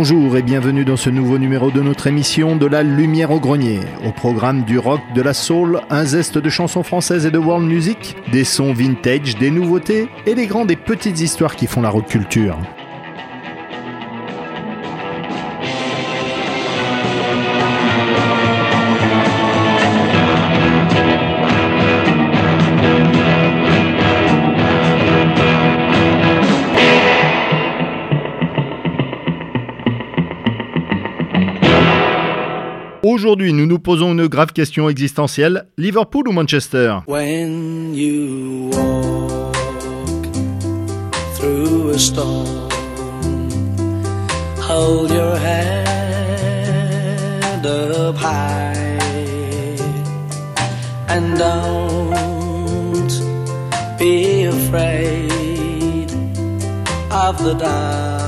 Bonjour et bienvenue dans ce nouveau numéro de notre émission de la Lumière au Grenier. Au programme du rock, de la soul, un zeste de chansons françaises et de world music, des sons vintage, des nouveautés et les grandes et petites histoires qui font la rock culture. Aujourd'hui, nous nous posons une grave question existentielle. Liverpool ou Manchester? When you walk through a storm, hold your head up high and don't be afraid of the dark.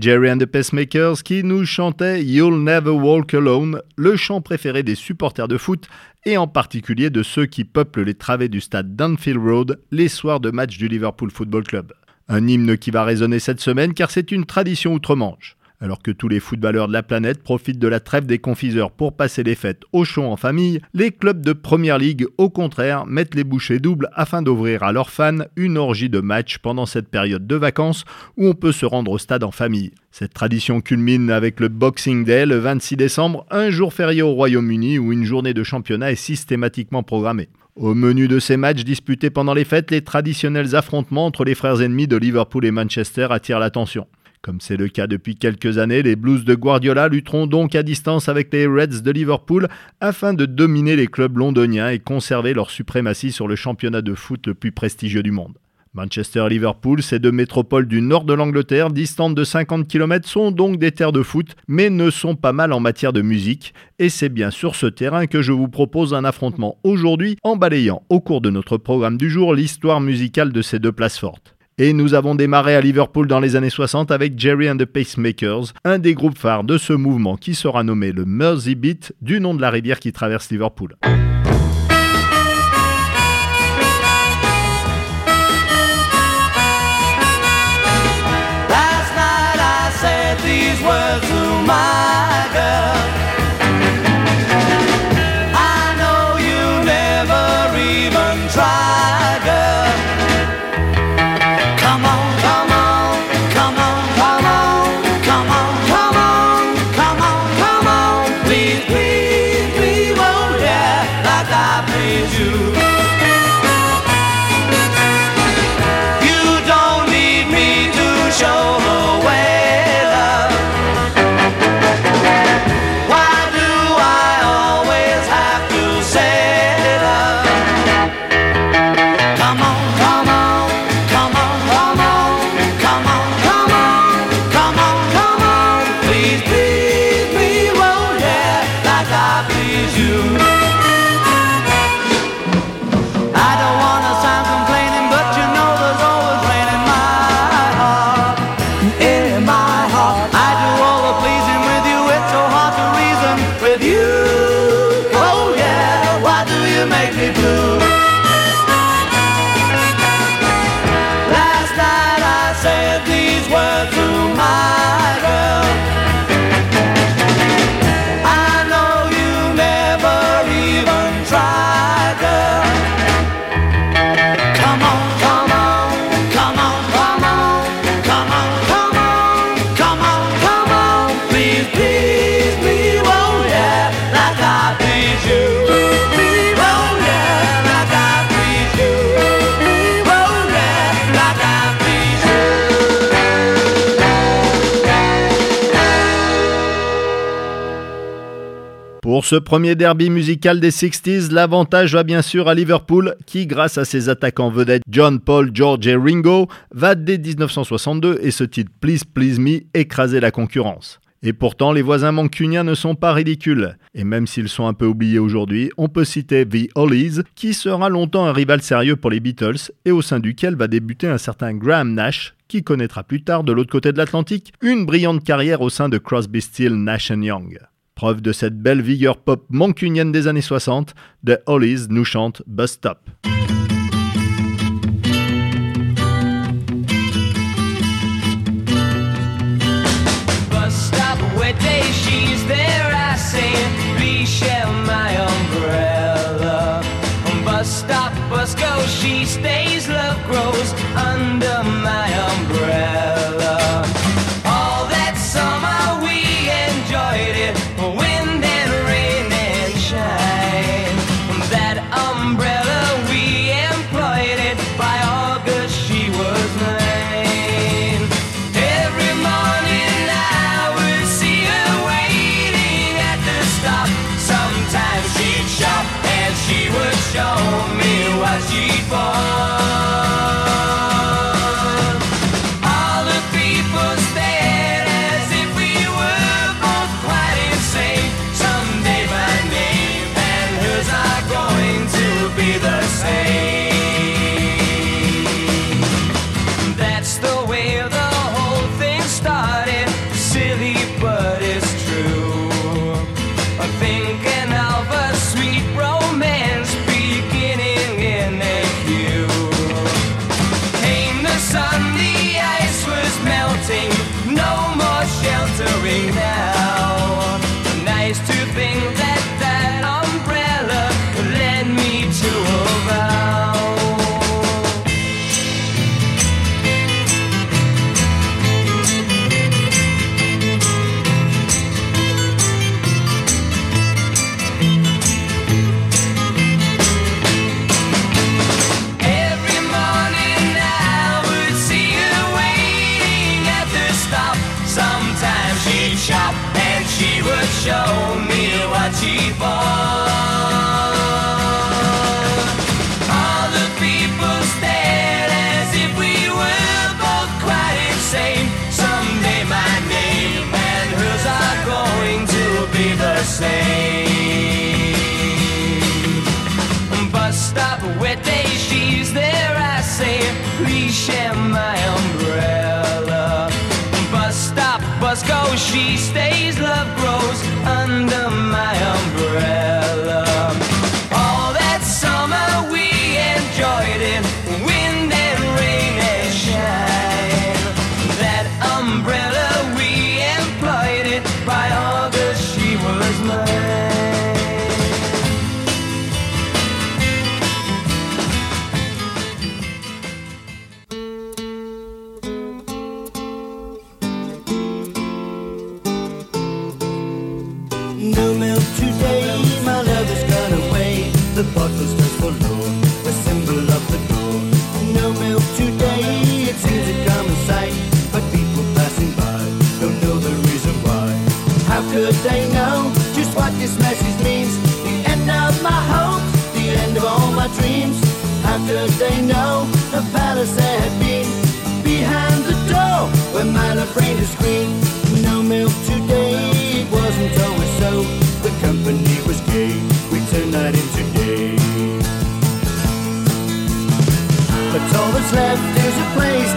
Jerry and the Pacemakers qui nous chantait You'll Never Walk Alone, le chant préféré des supporters de foot et en particulier de ceux qui peuplent les travées du stade Dunfield Road les soirs de match du Liverpool Football Club. Un hymne qui va résonner cette semaine car c'est une tradition outre-Manche. Alors que tous les footballeurs de la planète profitent de la trêve des confiseurs pour passer les fêtes au chaud en famille, les clubs de Première Ligue, au contraire, mettent les bouchées doubles afin d'ouvrir à leurs fans une orgie de matchs pendant cette période de vacances où on peut se rendre au stade en famille. Cette tradition culmine avec le Boxing Day le 26 décembre, un jour férié au Royaume-Uni où une journée de championnat est systématiquement programmée. Au menu de ces matchs disputés pendant les fêtes, les traditionnels affrontements entre les frères ennemis de Liverpool et Manchester attirent l'attention. Comme c'est le cas depuis quelques années, les Blues de Guardiola lutteront donc à distance avec les Reds de Liverpool afin de dominer les clubs londoniens et conserver leur suprématie sur le championnat de foot le plus prestigieux du monde. Manchester Liverpool, ces deux métropoles du nord de l'Angleterre, distantes de 50 km, sont donc des terres de foot, mais ne sont pas mal en matière de musique. Et c'est bien sur ce terrain que je vous propose un affrontement aujourd'hui en balayant au cours de notre programme du jour l'histoire musicale de ces deux places fortes. Et nous avons démarré à Liverpool dans les années 60 avec Jerry and the Pacemakers, un des groupes phares de ce mouvement qui sera nommé le Mersey Beat, du nom de la rivière qui traverse Liverpool. ce premier derby musical des 60s, l'avantage va bien sûr à Liverpool qui, grâce à ses attaquants vedettes John, Paul, George et Ringo, va dès 1962 et ce titre Please Please Me écraser la concurrence. Et pourtant, les voisins mancuniens ne sont pas ridicules. Et même s'ils sont un peu oubliés aujourd'hui, on peut citer The Hollies, qui sera longtemps un rival sérieux pour les Beatles et au sein duquel va débuter un certain Graham Nash, qui connaîtra plus tard de l'autre côté de l'Atlantique une brillante carrière au sein de Crosby, Steele, Nash Young. Preuve de cette belle vigueur pop mancunienne des années 60, The Hollies nous chante Bus Stop. bus stop, bus go, she stays, love grows under could they know the palace there had been behind the door where my refrain is green? No milk today, it wasn't always so. The company was gay, we turned that into day. But all that's left is a place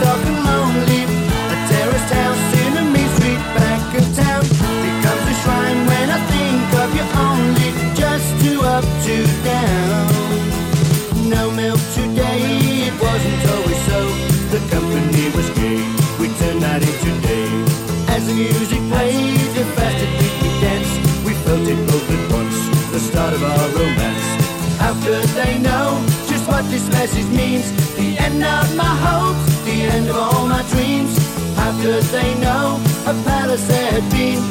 How could they know just what this message means? The end of my hopes, the end of all my dreams. How could they know a palace there had been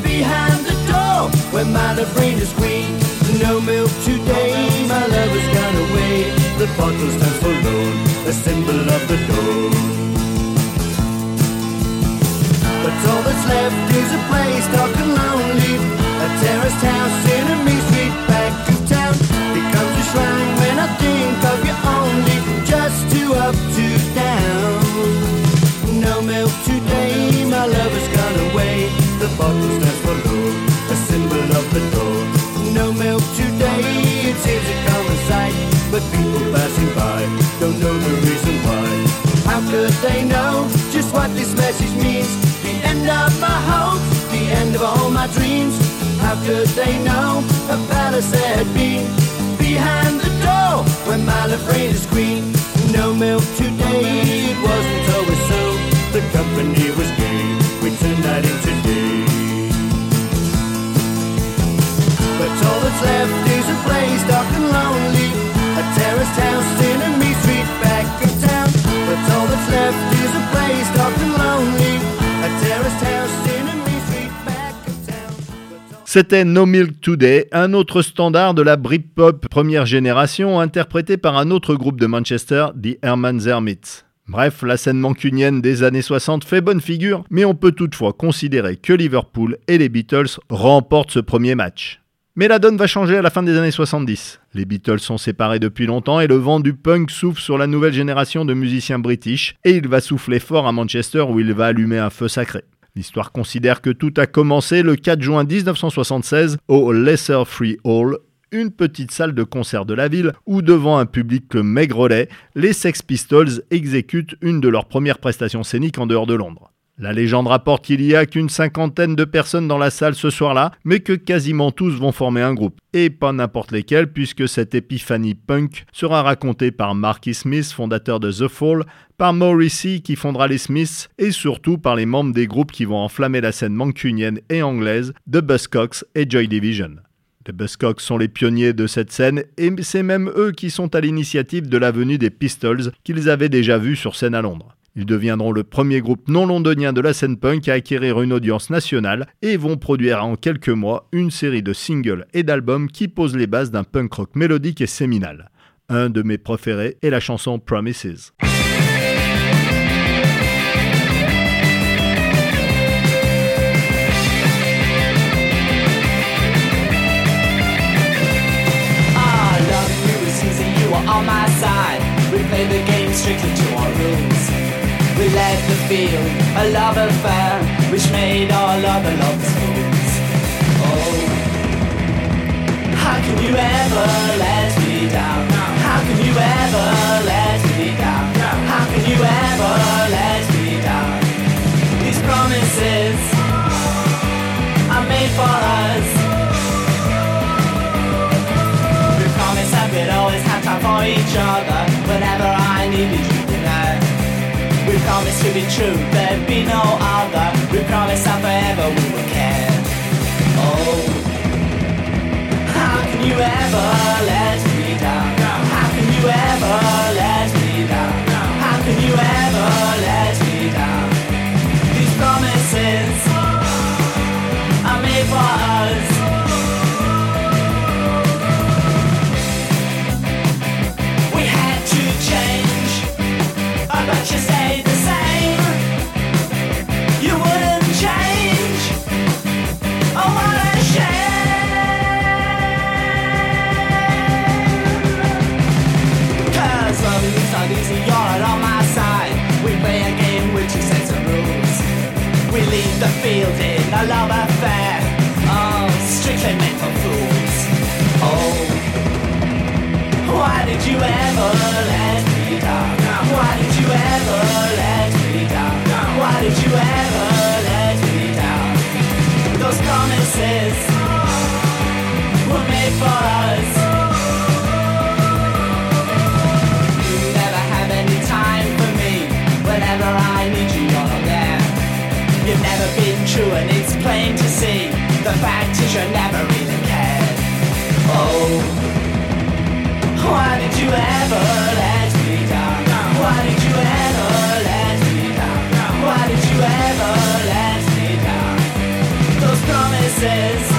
behind the door where my reigned as queen? No milk today, my love has gone away. The bottle stands forlorn, a symbol of the dawn. But all that's left is a place dark and lonely A terraced house in a Up, two down. No milk today, my love has gone away. The bottle stands for Lord, a symbol of the door No milk today, it seems a common sight But people passing by. Don't know the reason why. How could they know just what this message means? The end of my hopes, the end of all my dreams. How could they know a palace had been? Behind the door when my love as queen No milk today, it wasn't always so. The company was gay, we turned that into day But all that's left is a place dark and lonely. A terraced house in a mean street back of town. But all that's left is a place dark and lonely. A terraced house C'était No Milk Today, un autre standard de la Britpop première génération, interprété par un autre groupe de Manchester, The Herman's Hermits. Bref, la scène mancunienne des années 60 fait bonne figure, mais on peut toutefois considérer que Liverpool et les Beatles remportent ce premier match. Mais la donne va changer à la fin des années 70. Les Beatles sont séparés depuis longtemps et le vent du punk souffle sur la nouvelle génération de musiciens british et il va souffler fort à Manchester où il va allumer un feu sacré. L'histoire considère que tout a commencé le 4 juin 1976 au Lesser Free Hall, une petite salle de concert de la ville où devant un public maigrelet, les Sex Pistols exécutent une de leurs premières prestations scéniques en dehors de Londres. La légende rapporte qu'il y a qu'une cinquantaine de personnes dans la salle ce soir-là, mais que quasiment tous vont former un groupe. Et pas n'importe lesquels, puisque cette épiphanie punk sera racontée par Marky Smith, fondateur de The Fall, par Morrissey qui fondera les Smiths, et surtout par les membres des groupes qui vont enflammer la scène mancunienne et anglaise, The Buzzcocks et Joy Division. Les Buzzcocks sont les pionniers de cette scène et c'est même eux qui sont à l'initiative de la venue des Pistols qu'ils avaient déjà vus sur scène à Londres. Ils deviendront le premier groupe non londonien de la scène punk à acquérir une audience nationale et vont produire en quelques mois une série de singles et d'albums qui posent les bases d'un punk rock mélodique et séminal. Un de mes préférés est la chanson Promises. Ah. We led the field, a love affair, which made all other lovers fools. Oh, how can you ever let me down? How can you ever let me down? How can you ever let me down? These promises are made for us. We promised that we'd always have time for each other whenever I needed you. We promised to be true, there'd be no other. We promised that forever we would care. Oh, how can you ever let me down? How can you ever let me down? How can you ever let me down? These promises are made for us. We had strictly meant for fools. Oh. Why did you ever let me down? Why did you ever let me down? Why did you ever let me down? Those promises were made for us. You never have any time for me. Whenever I need you, you're there. You've never been true, and it's plain to see the fact is you never really cared. Oh, why did you ever let me down? Why did you ever let me down? Why did you ever let me down? Those promises.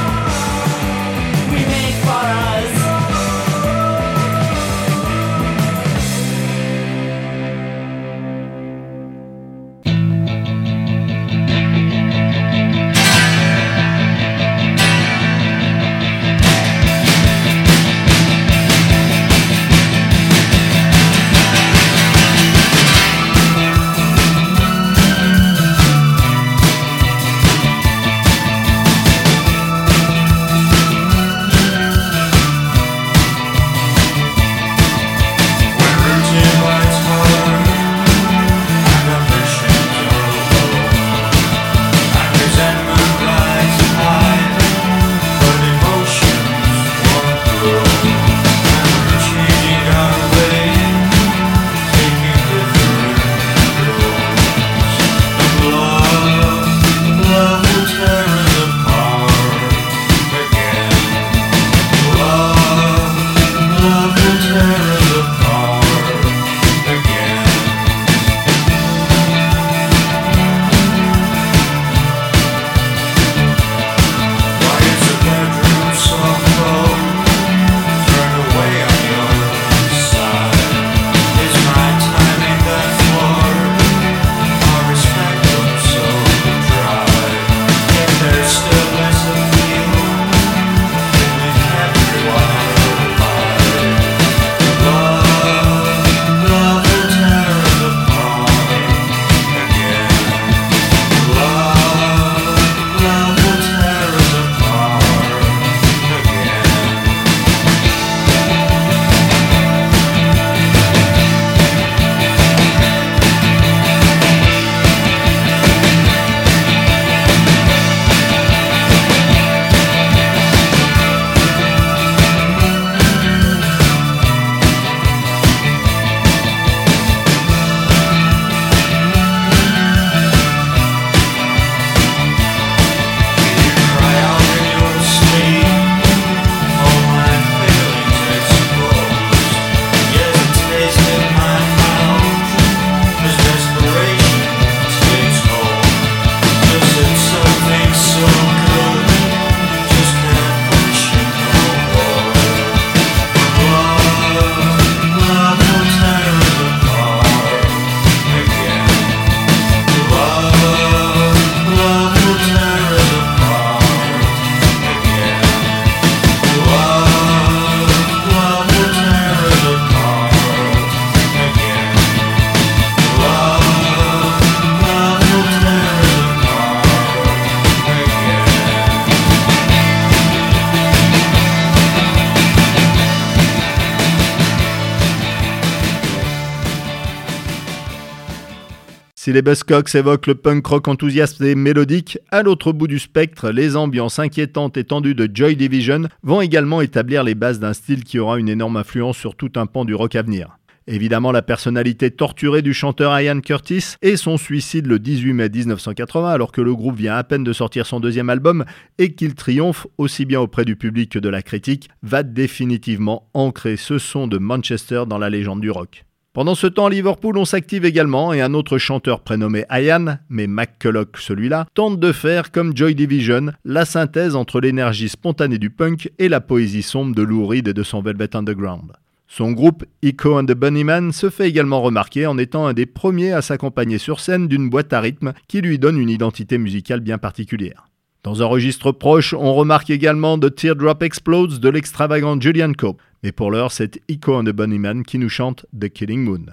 Si les Buzzcocks évoquent le punk rock enthousiaste et mélodique, à l'autre bout du spectre, les ambiances inquiétantes et tendues de Joy Division vont également établir les bases d'un style qui aura une énorme influence sur tout un pan du rock à venir. Évidemment, la personnalité torturée du chanteur Ian Curtis et son suicide le 18 mai 1980, alors que le groupe vient à peine de sortir son deuxième album et qu'il triomphe aussi bien auprès du public que de la critique, va définitivement ancrer ce son de Manchester dans la légende du rock. Pendant ce temps, à Liverpool, on s'active également et un autre chanteur prénommé Ian, mais McCulloch celui-là, tente de faire comme Joy Division, la synthèse entre l'énergie spontanée du punk et la poésie sombre de Lou Reed et de son Velvet Underground. Son groupe Echo and the Bunnyman se fait également remarquer en étant un des premiers à s'accompagner sur scène d'une boîte à rythme qui lui donne une identité musicale bien particulière. Dans un registre proche, on remarque également The Teardrop Explodes de l'extravagant Julian Cope. Mais pour l'heure, c'est Echo and the Bunnyman qui nous chante The Killing Moon.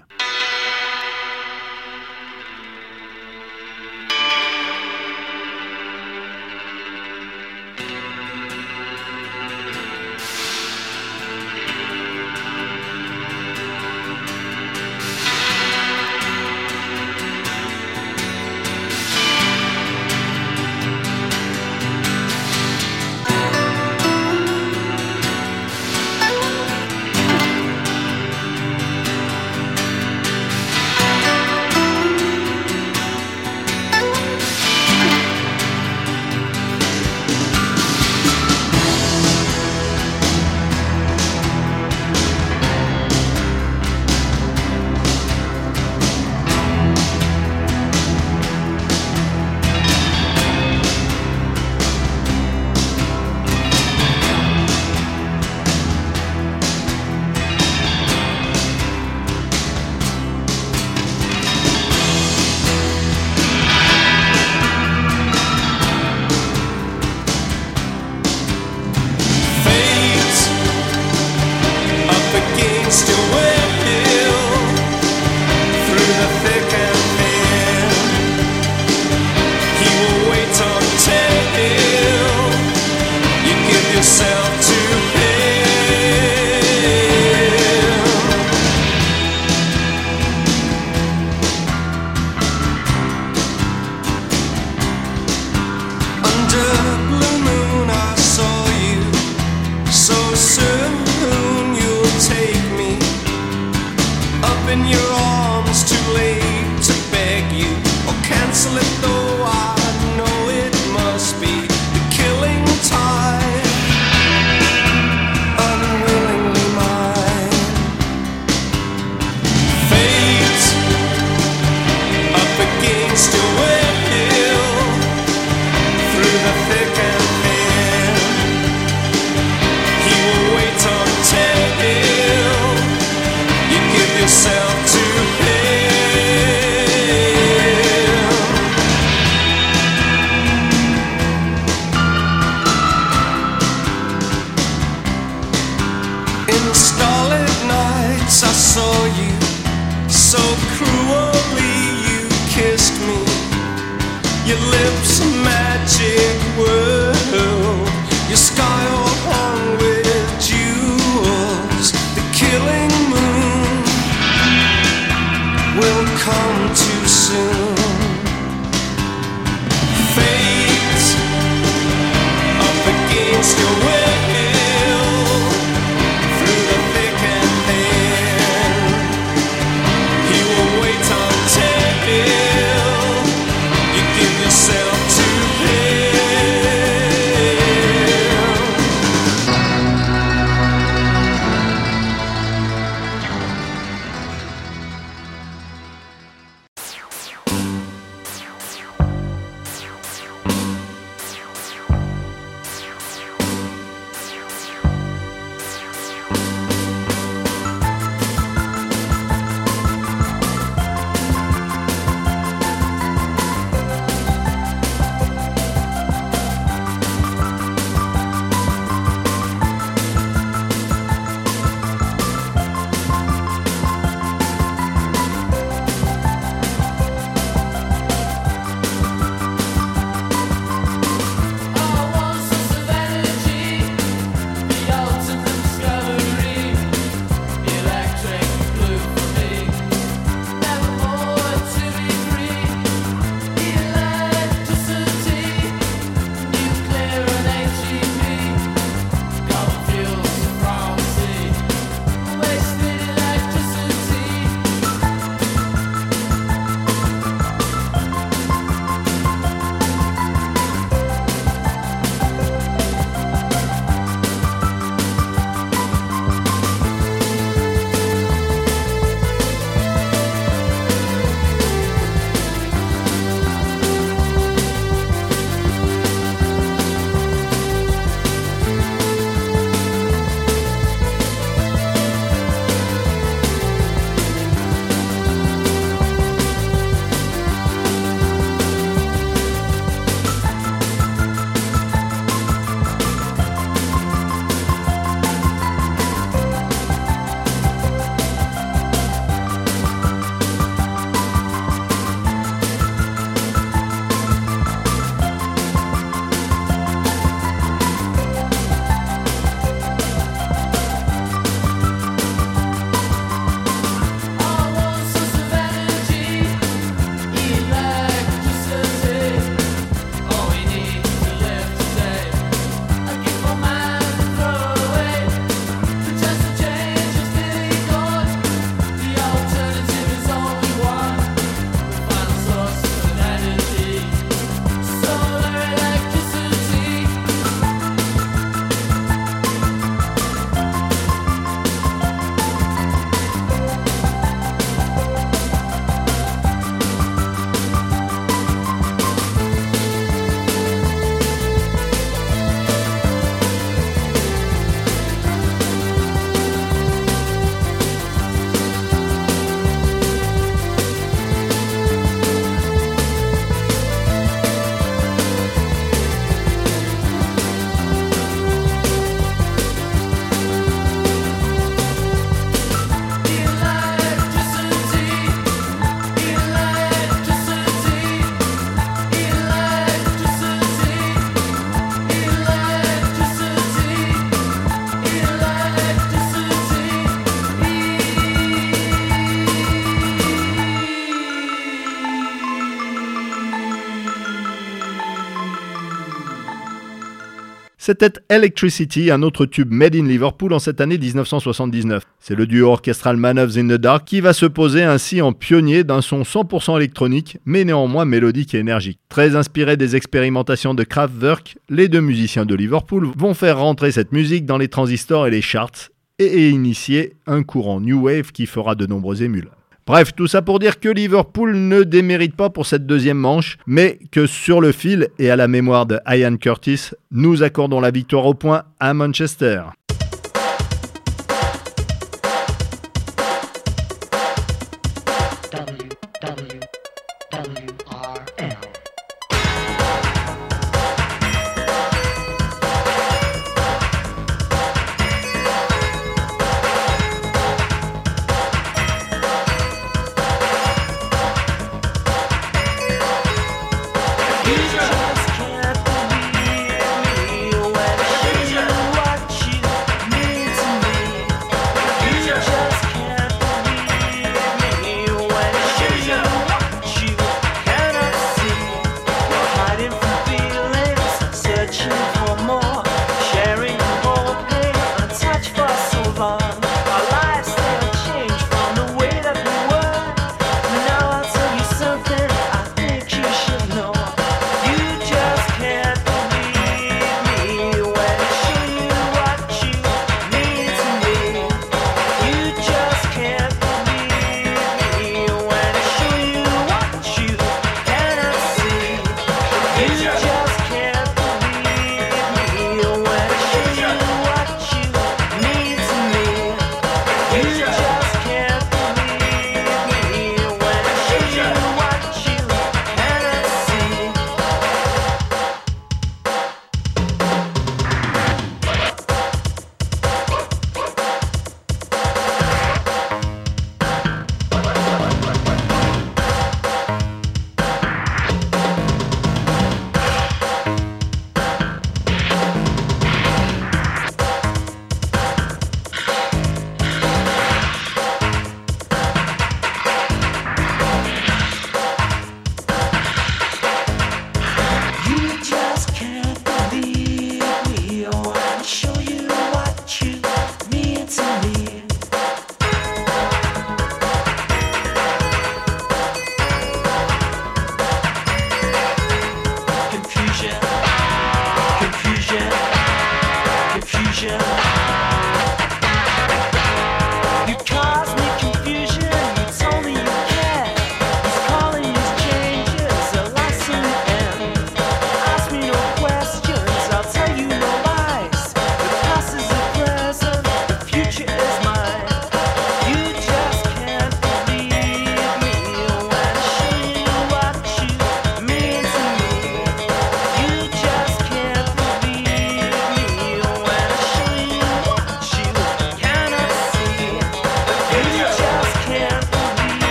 C'était Electricity, un autre tube made in Liverpool en cette année 1979. C'est le duo orchestral Man of in the Dark qui va se poser ainsi en pionnier d'un son 100% électronique, mais néanmoins mélodique et énergique. Très inspiré des expérimentations de Kraftwerk, les deux musiciens de Liverpool vont faire rentrer cette musique dans les transistors et les charts et initier un courant New Wave qui fera de nombreux émules. Bref, tout ça pour dire que Liverpool ne démérite pas pour cette deuxième manche, mais que sur le fil et à la mémoire de Ian Curtis, nous accordons la victoire au point à Manchester.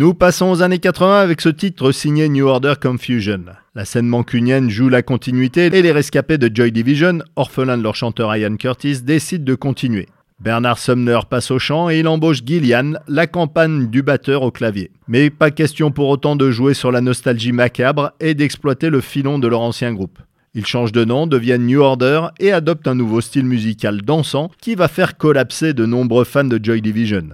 Nous passons aux années 80 avec ce titre signé New Order Confusion. La scène mancunienne joue la continuité et les rescapés de Joy Division, orphelins de leur chanteur Ian Curtis, décident de continuer. Bernard Sumner passe au chant et il embauche Gillian, la campagne du batteur au clavier. Mais pas question pour autant de jouer sur la nostalgie macabre et d'exploiter le filon de leur ancien groupe. Ils changent de nom, deviennent New Order et adoptent un nouveau style musical dansant qui va faire collapser de nombreux fans de Joy Division.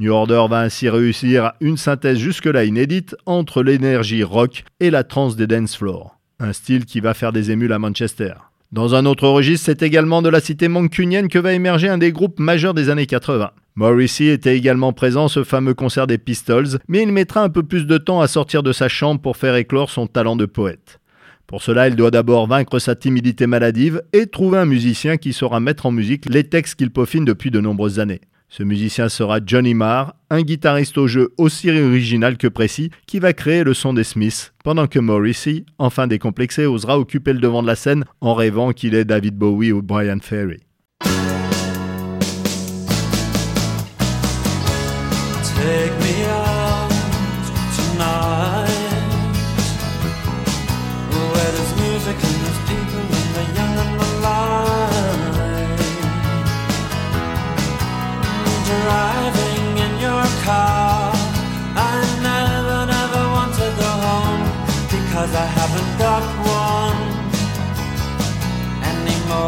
New Order va ainsi réussir une synthèse jusque-là inédite entre l'énergie rock et la trance des dance floors. Un style qui va faire des émules à Manchester. Dans un autre registre, c'est également de la cité mancunienne que va émerger un des groupes majeurs des années 80. Morrissey était également présent ce fameux concert des Pistols, mais il mettra un peu plus de temps à sortir de sa chambre pour faire éclore son talent de poète. Pour cela, il doit d'abord vaincre sa timidité maladive et trouver un musicien qui saura mettre en musique les textes qu'il peaufine depuis de nombreuses années. Ce musicien sera Johnny Marr, un guitariste au jeu aussi original que précis, qui va créer le son des Smiths, pendant que Morrissey, enfin décomplexé, osera occuper le devant de la scène en rêvant qu'il est David Bowie ou Brian Ferry.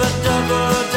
And if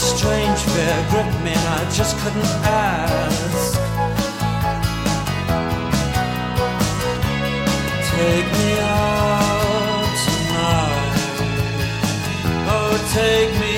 strange fear gripped me, and I just couldn't ask. Take me out tonight. Oh, take me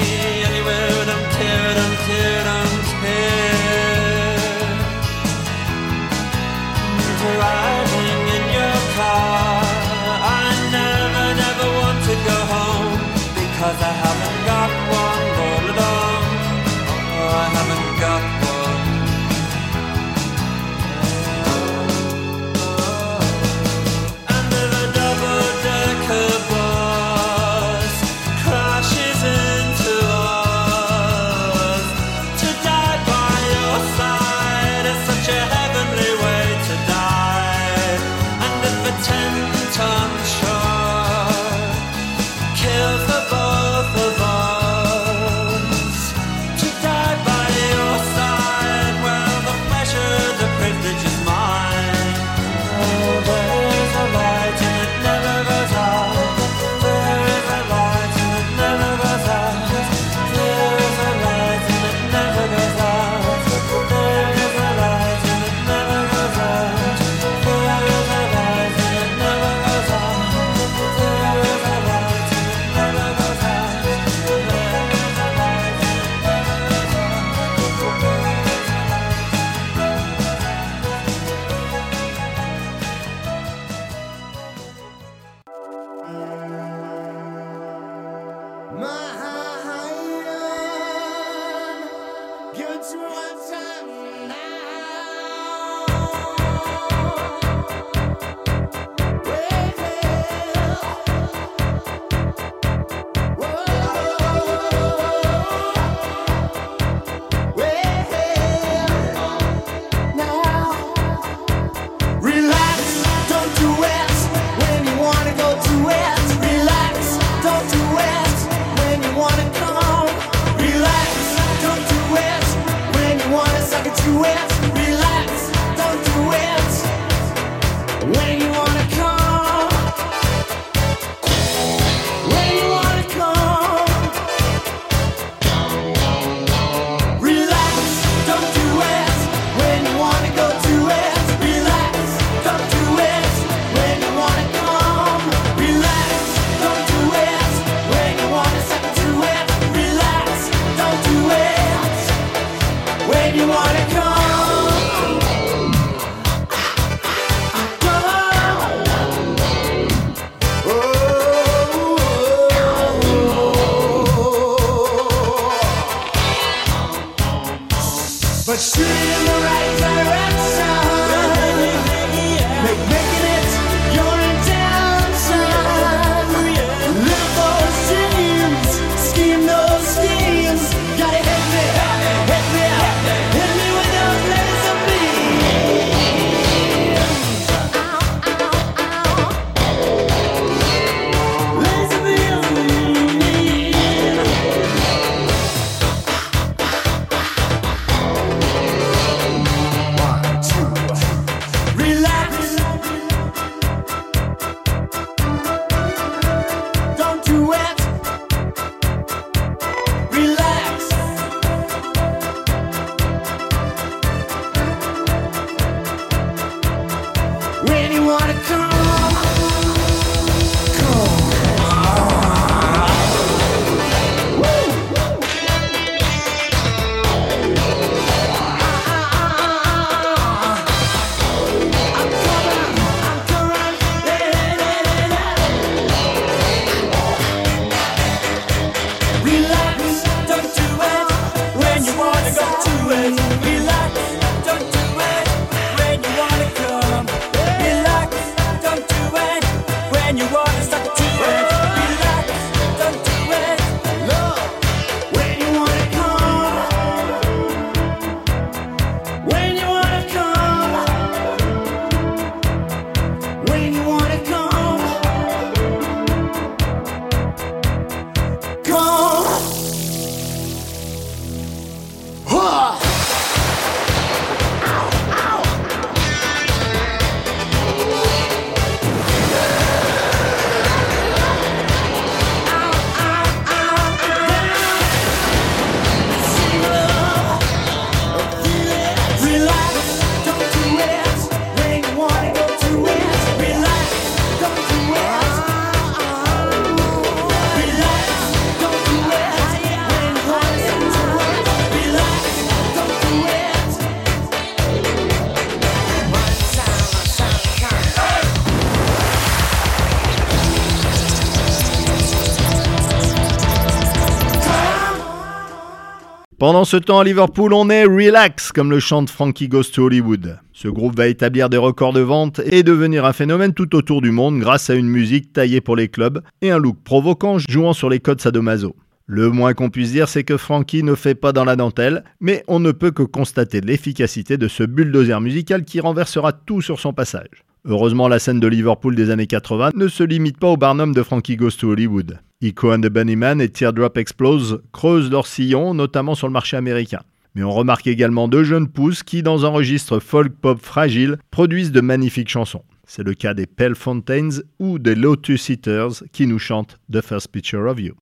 Pendant ce temps à Liverpool, on est relax, comme le chante Frankie Goes to Hollywood. Ce groupe va établir des records de vente et devenir un phénomène tout autour du monde grâce à une musique taillée pour les clubs et un look provoquant jouant sur les codes sadomaso. Le moins qu'on puisse dire, c'est que Frankie ne fait pas dans la dentelle, mais on ne peut que constater l'efficacité de ce bulldozer musical qui renversera tout sur son passage. Heureusement, la scène de Liverpool des années 80 ne se limite pas au barnum de Frankie Goes to Hollywood. Ico and the Bunnyman et Teardrop Explose creusent leur sillon, notamment sur le marché américain. Mais on remarque également deux jeunes pousses qui, dans un registre folk-pop fragile, produisent de magnifiques chansons. C'est le cas des Pale Fountains ou des Lotus Eaters qui nous chantent The First Picture of You.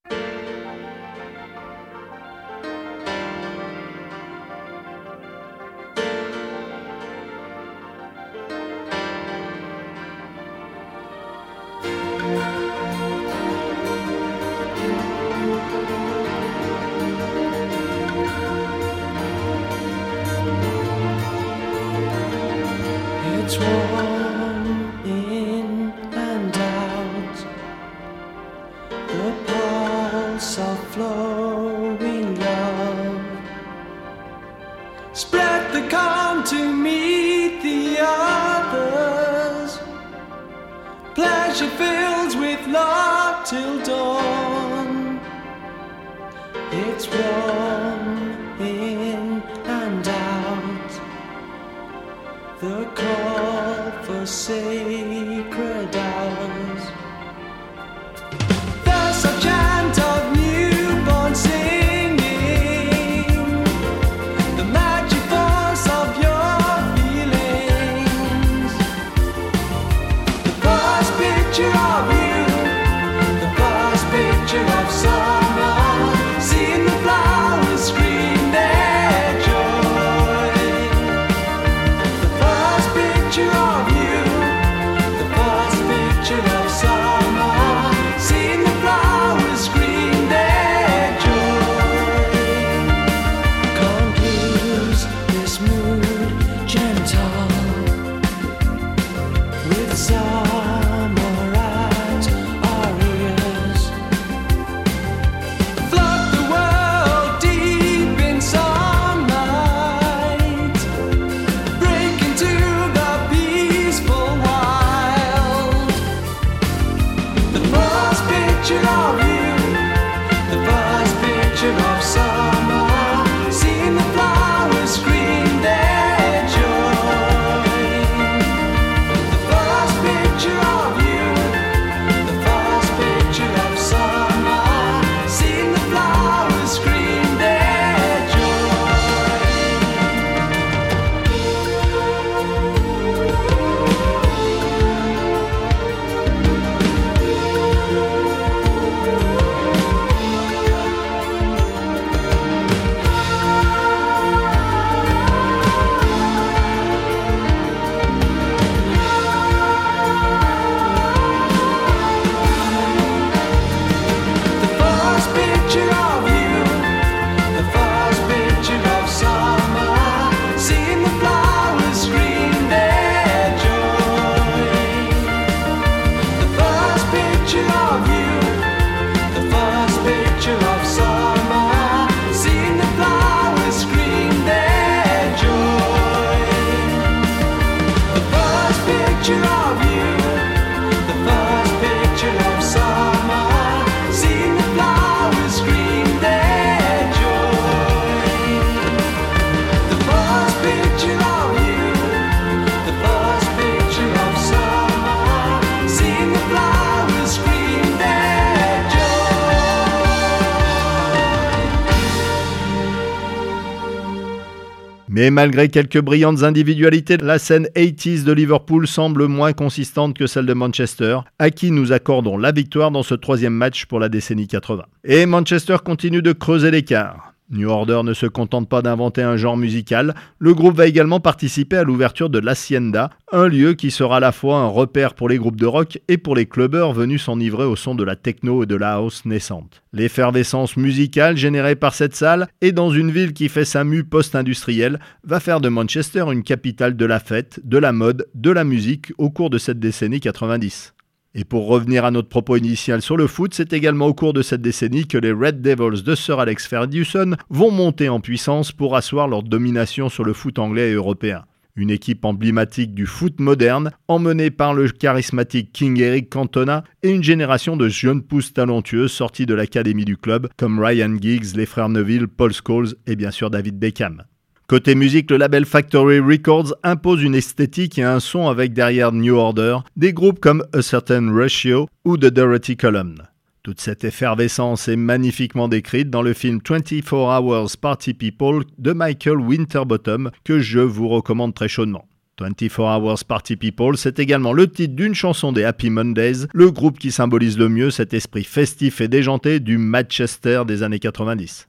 Mais malgré quelques brillantes individualités, la scène 80s de Liverpool semble moins consistante que celle de Manchester, à qui nous accordons la victoire dans ce troisième match pour la décennie 80. Et Manchester continue de creuser l'écart. New Order ne se contente pas d'inventer un genre musical, le groupe va également participer à l'ouverture de l'Hacienda, un lieu qui sera à la fois un repère pour les groupes de rock et pour les clubbers venus s'enivrer au son de la techno et de la house naissante. L'effervescence musicale générée par cette salle et dans une ville qui fait sa mue post-industrielle va faire de Manchester une capitale de la fête, de la mode, de la musique au cours de cette décennie 90. Et pour revenir à notre propos initial sur le foot, c'est également au cours de cette décennie que les Red Devils de Sir Alex Ferguson vont monter en puissance pour asseoir leur domination sur le foot anglais et européen. Une équipe emblématique du foot moderne, emmenée par le charismatique King Eric Cantona et une génération de jeunes pousses talentueux sortis de l'académie du club comme Ryan Giggs, les frères Neville, Paul Scholes et bien sûr David Beckham. Côté musique, le label Factory Records impose une esthétique et un son avec derrière New Order des groupes comme A Certain Ratio ou The Dirty Column. Toute cette effervescence est magnifiquement décrite dans le film 24 Hours Party People de Michael Winterbottom que je vous recommande très chaudement. 24 Hours Party People, c'est également le titre d'une chanson des Happy Mondays, le groupe qui symbolise le mieux cet esprit festif et déjanté du Manchester des années 90.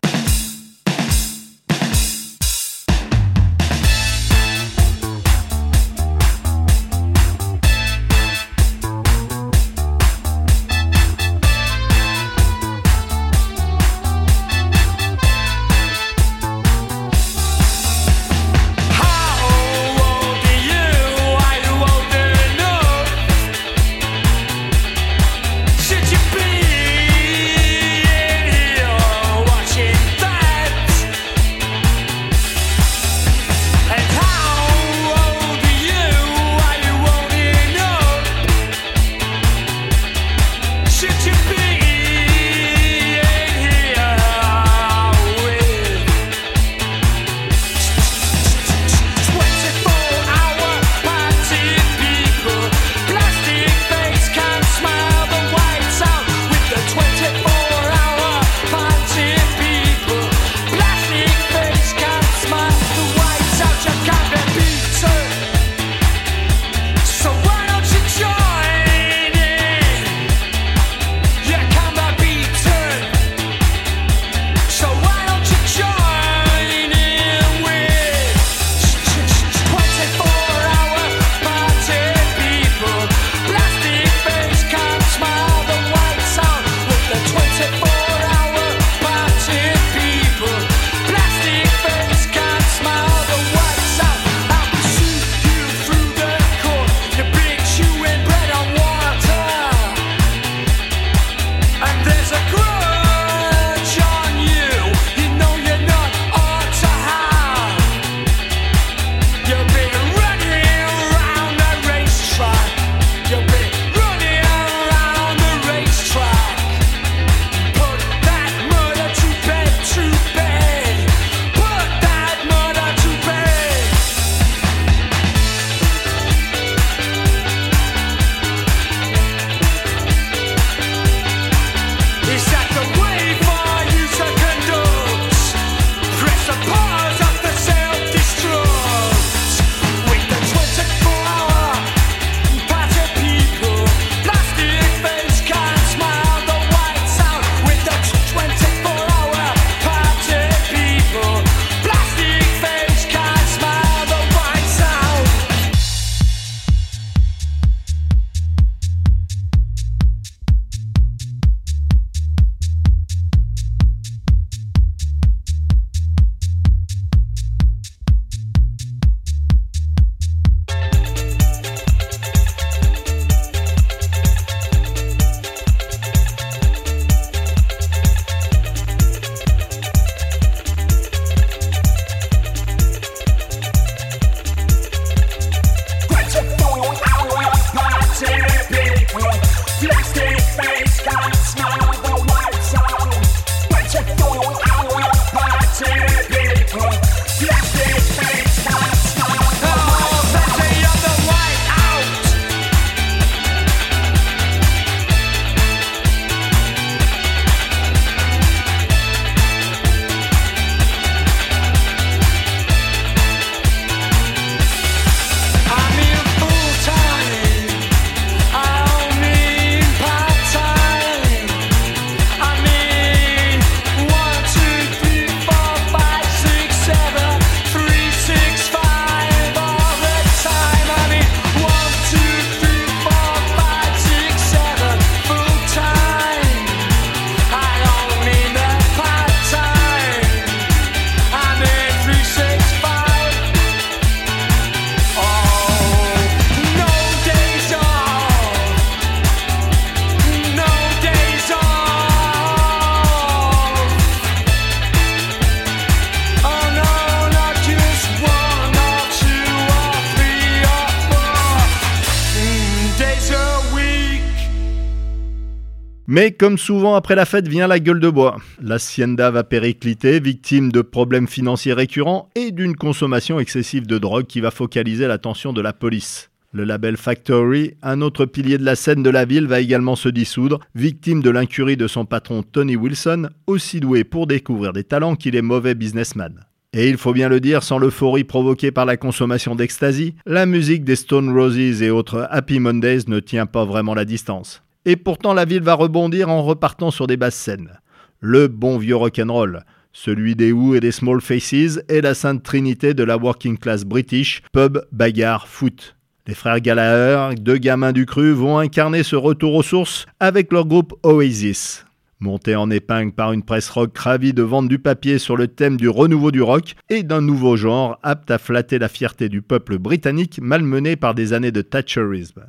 Mais comme souvent après la fête vient la gueule de bois. L'Hacienda va péricliter, victime de problèmes financiers récurrents et d'une consommation excessive de drogue qui va focaliser l'attention de la police. Le label Factory, un autre pilier de la scène de la ville, va également se dissoudre, victime de l'incurie de son patron Tony Wilson, aussi doué pour découvrir des talents qu'il est mauvais businessman. Et il faut bien le dire, sans l'euphorie provoquée par la consommation d'ecstasy, la musique des Stone Roses et autres Happy Mondays ne tient pas vraiment la distance. Et pourtant la ville va rebondir en repartant sur des basses scènes. Le bon vieux rock'n'roll, celui des Who et des Small Faces et la sainte trinité de la working class british, pub, bagarre, foot. Les frères Gallagher, deux gamins du cru, vont incarner ce retour aux sources avec leur groupe Oasis. Monté en épingle par une presse rock ravie de vendre du papier sur le thème du renouveau du rock et d'un nouveau genre apte à flatter la fierté du peuple britannique malmené par des années de Thatcherisme.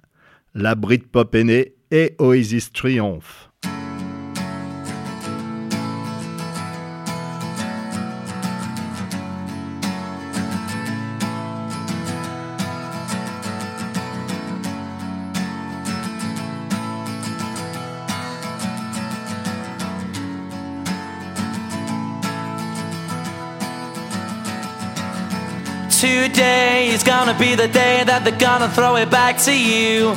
La Britpop est née et Oasis triomphe. Today is gonna be the day that they're gonna throw it back to you.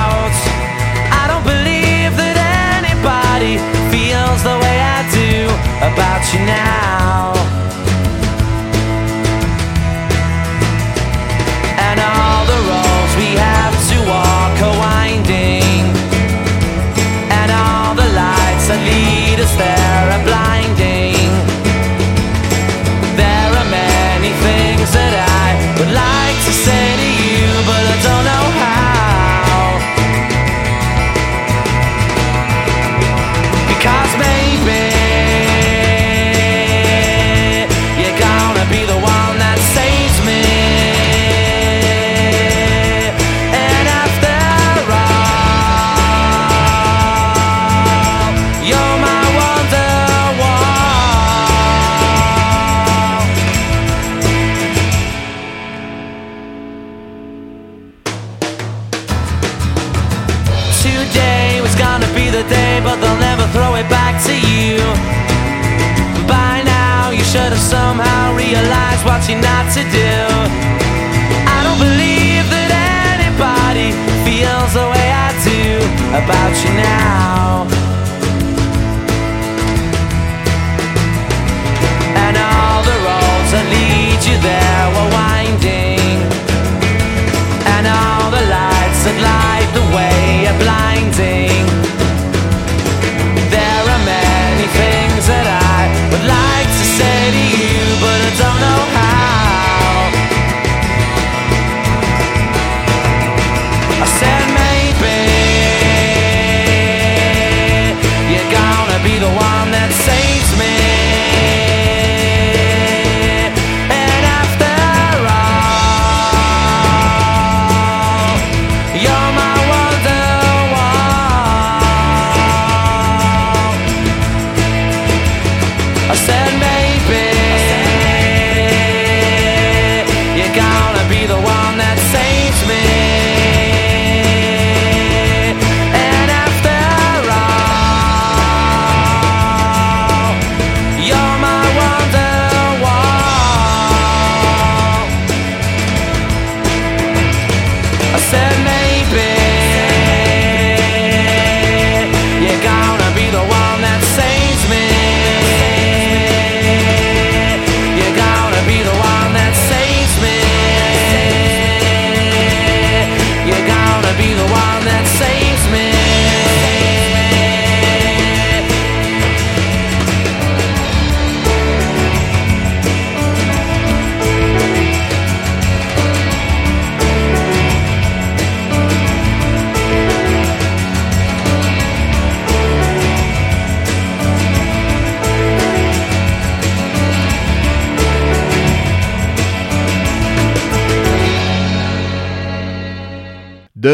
Anybody feels the way I do about you now. And all the roads we have to walk are winding, and all the lights that lead us there are blinding. There are many things that I would like to say somehow realize what you're not to do. I don't believe that anybody feels the way I do about you now.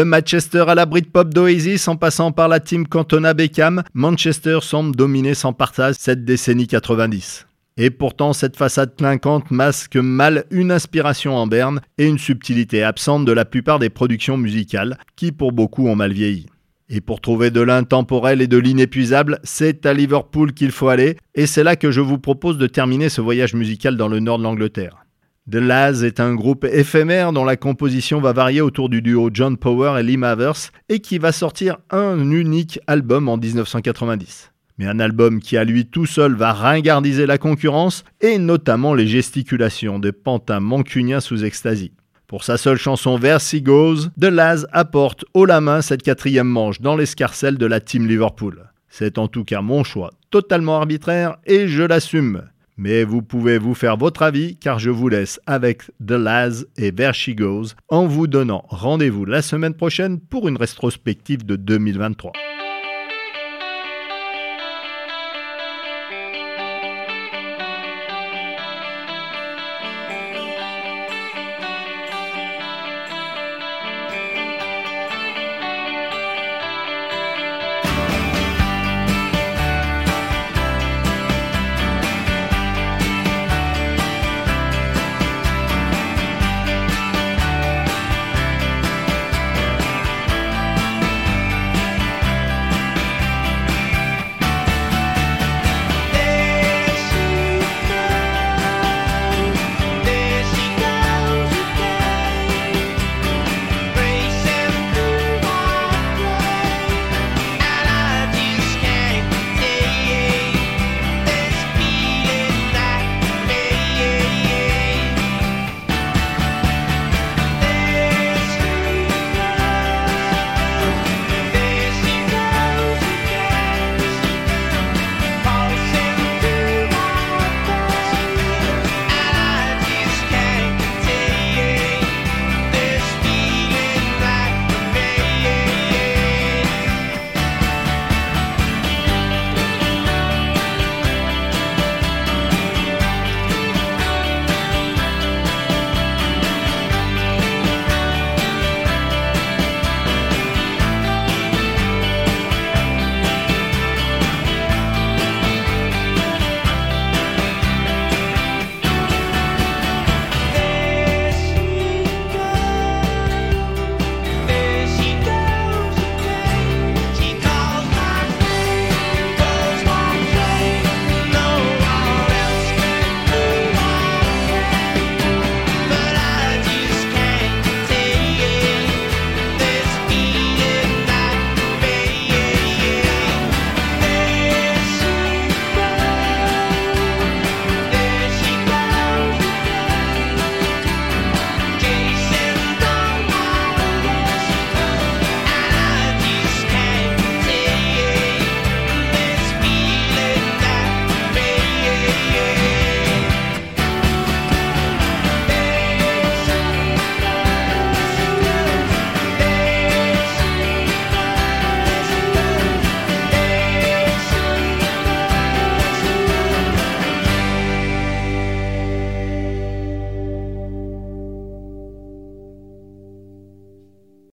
Manchester à la Britpop d'Oasis en passant par la team Cantona Beckham, Manchester semble dominer sans partage cette décennie 90. Et pourtant, cette façade clinquante masque mal une inspiration en berne et une subtilité absente de la plupart des productions musicales, qui pour beaucoup ont mal vieilli. Et pour trouver de l'intemporel et de l'inépuisable, c'est à Liverpool qu'il faut aller, et c'est là que je vous propose de terminer ce voyage musical dans le nord de l'Angleterre. The Laz est un groupe éphémère dont la composition va varier autour du duo John Power et Lee Mavers et qui va sortir un unique album en 1990. Mais un album qui à lui tout seul va ringardiser la concurrence et notamment les gesticulations de pantins mancuniens sous extasie. Pour sa seule chanson Versi Goes, The Laz apporte haut la main cette quatrième manche dans l'escarcelle de la team Liverpool. C'est en tout cas mon choix, totalement arbitraire et je l'assume. Mais vous pouvez vous faire votre avis car je vous laisse avec The Laz et Where She Goes en vous donnant rendez-vous la semaine prochaine pour une rétrospective de 2023.